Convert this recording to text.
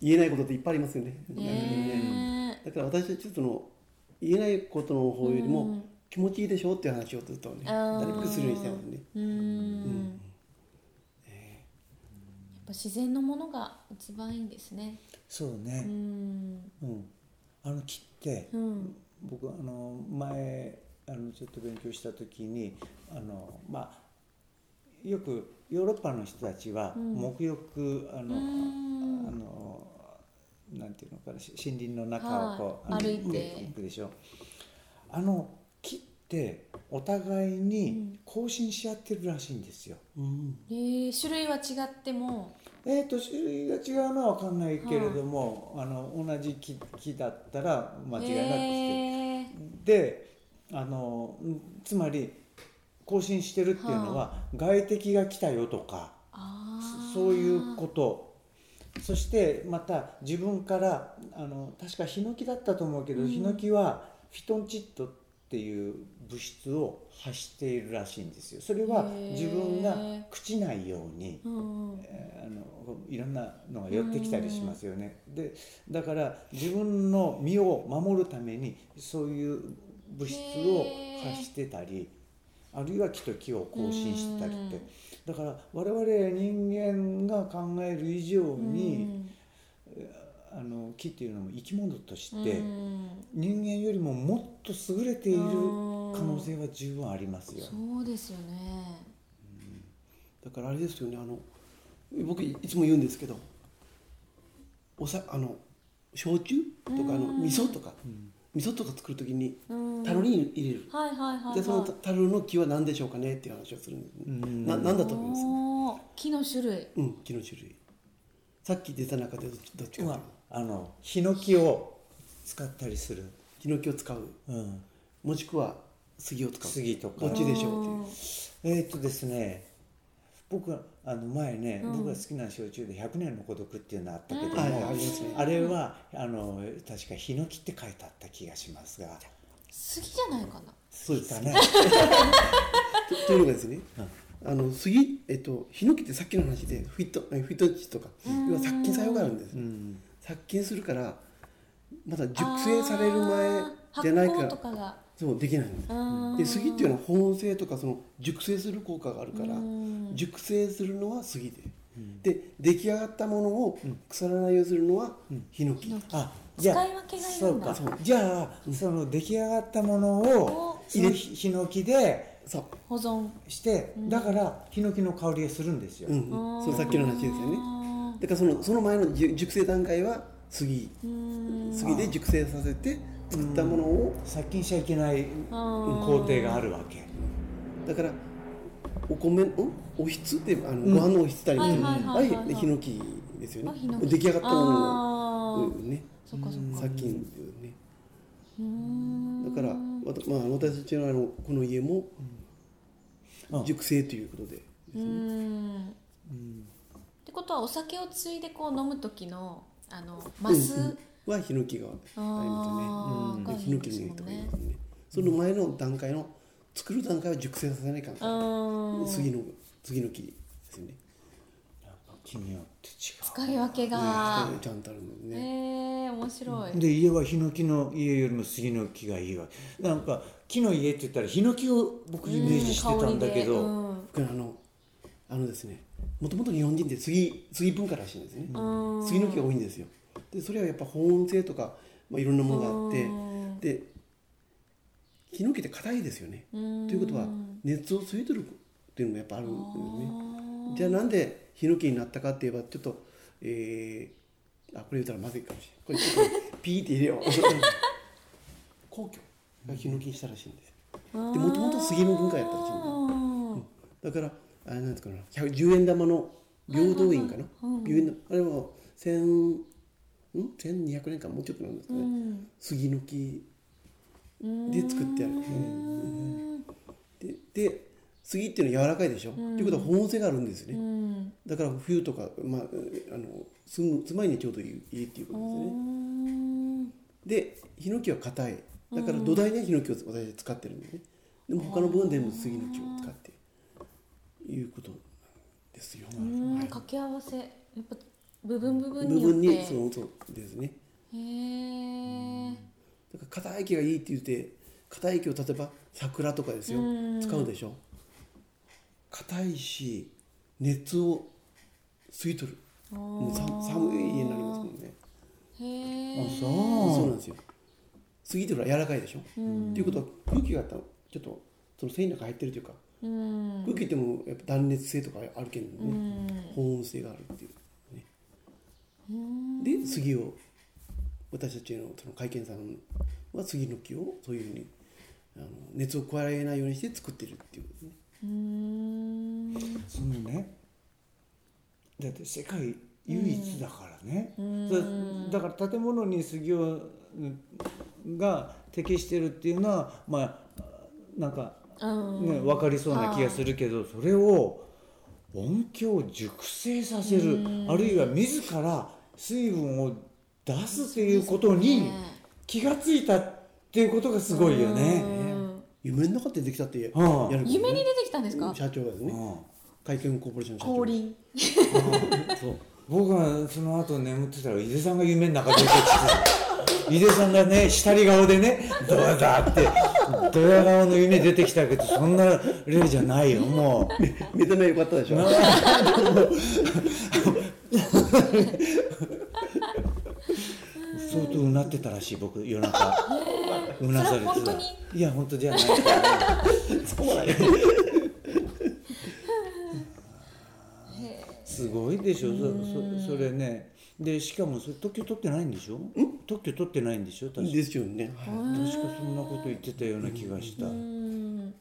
言えないことっていっぱいありますよね。ねだから私たちその言えないことの方よりも、うん。気持ちいいでしょっていう話をずっとねなるべくするようにしてますね。うーん。やっぱ自然のものが一番いいんですね。そううね、ん。うん。あの木って、うん。僕あの前あのちょっと勉強した時にあのまあよくヨーロッパの人たちはうん。沐浴あの、うんあのなんていうのかなし森林の中をこう、はい歩いて。行くでしょ。あの木ってお互いに更新し合ってるらしいんですよ。うんえー、種類は違っても。えー、と種類が違うのは分かんないけれども、あの同じ木木だったら間違いなくして。る。えであのんつまり更新してるっていうのは、外敵が来たよとかあー。そういうことそしてまた自分からあの確かヒノキだったと思うけど、うん。ヒノキはフィトンチッドっていう物質を発しているらしいんですよ。それは自分が朽ちないように、うんえーあのいろんなのが寄ってきたりしますよね。でだから自分の身を守るためにそういう物質を発してたりあるいは木と木を更新してたりって。だから我々人間が考える以上に、あの木っていうのも生き物としてうん。人間よりももっと優れているうん可能性は十分ありますよ。そうですよね。だからあれですよねあの僕いつも言うんですけどおさあの焼酎とかあの味噌とか、味噌とか作る時にうん。樽に入れる、はいはいはいはい。でその樽の木は何でしょうかねっていう話をするんで。す、ねうん。な何だと思います？木の種類。うん木の種類。さっき出た中でどっちどっちかあのヒノキを使ったりする、ヒノキを使う。うん、もしくは杉を使う。杉とか。どっちでしょうっていう。えーっとですね僕はあの前ね、うん。僕が好きな焼酎で「100年の孤独」っていうのあったけども、あれはあの確かヒノキって書いてあった気がしますが。杉じゃないかな。そ うですだねとというのがですね、あの杉、えっと、ヒノキってさっきの話でフィットフィット値とか。要は殺菌作用があるんです、うん。殺菌するからまだ熟成される前じゃないか。ら発酵とかがそうできないんで杉っていうのは保温性とかその熟成する効果があるからうん。熟成するのは杉で、で出来上がったものを腐らないようにするのはヒノキ、ヒノキ。あじゃあ使い分けがいるんだ。そうか。じゃあその出来上がったものをヒヒノキでそう。保存。してだからヒノキの香りがするんですよ、うん、うん、そうさっきの話ですよね。あだからそのその前の熟成段階は杉ーうん。杉で熟成させて作ったものを殺菌しちゃいけない工程があるわけ。だからお米ん？おひつ？ってあの、ご飯のおひつたりいヒノキですよね。出来上がったものを。うんね。そっかそっか。殺菌ね。うーん。だからまあ、私たちのあのこの家もうん。熟成ということで、うーん。ってことはお酒をついでこう飲む時のあのマス、うん。うんはヒノキがありますよねあーがいいでヒノキのですもん家とか言いねますね。その前の段階の作る段階は熟成させないから。うん杉の杉の木ですよね。木によって違使い分けが、ちゃんとあるんでえね、ー、面白い、うで家はヒノキの家よりも杉の木がいいわなんか木の家って言ったらヒノキを僕イメージしてたんだけど、うん。僕あのあのですねもともと日本人って杉杉文化らしいんですね、うん。杉の木が多いんですよ。でそれはやっぱ保温性とか、まあ、いろんなものがあって。うん。でヒノキって硬いですよね。ということは熱を吸い取るっていうのもやっぱあるんですね。じゃあなんでヒノキになったかって言えばちょっとえー、あこれ言ったらまずいかもしれない。これちょっと ピーって入れよう。皇居がヒノキにしたらしいんですよ。でもともと杉の文化やったらしいんだよ。うん。だからあれなんですかな。100 10円玉の平等院かな、10円玉。あれは千ん？1200年間もうちょっとなんですかね、うん。杉の木で作ってある、でで杉っていうのは柔らかいでしょ、ということは保温性があるんですよね、うん。だから冬とか、まあ、あの住む住まいにちょうどいいいいっていうことですね、うん。でヒノキは硬い。だから土台にはヒノキを私は使ってるんでね。でも他の部分でも杉の木を使っていうことですよ、うんはい掛け合わせやっぱ部分部分部によって。分にそうそうですね。へえだから硬い木がいいって言って硬い木を例えば桜とかですよ。うん。使うでしょ。硬いし熱を吸い取る。もうさ寒い家になりますもんね。へえあそう。そなんですよ。杉というのは柔らかいでしょ。っていうことは空気がちょっとその繊維の中入ってるというかうん。空気ってもやっぱ断熱性とかあるけんうね。ん。保温性があるっていうね。で杉を私たちのその会見さんは杉の木をそういうふうにあの熱を加えないようにして作ってるっていうことね。うそのね。だって世界唯一だからね、ん。だだから建物に杉をうんが適してるっていうのはまあなんか、うんね、分かりそうな気がするけどそれを音響を熟成させる。あるいは自ら水分を出すっていうことに気がついたっていうことがすごいよね。うん。夢の中でできたってやるね。夢に出てきたんですか？社長がですね。うん。会見コーポレーションの社長。降臨。そう。僕はその後眠ってたら井出さんが夢の中出てきて井出さんがね下り顔でね「どうだ?」ってドヤ顔の夢出てきたけどそんな例じゃないよもう。目覚めよかったでしょ？相当うなってたらしい僕夜中。うなされてたいや本当じゃない。そうなんやすごいでしょ。そそそれね。でしかもそれ特許取ってないんでしょ？特許取ってないんでしょ？確か。ですよね。はい。確かそんなこと言ってたような気がした。うん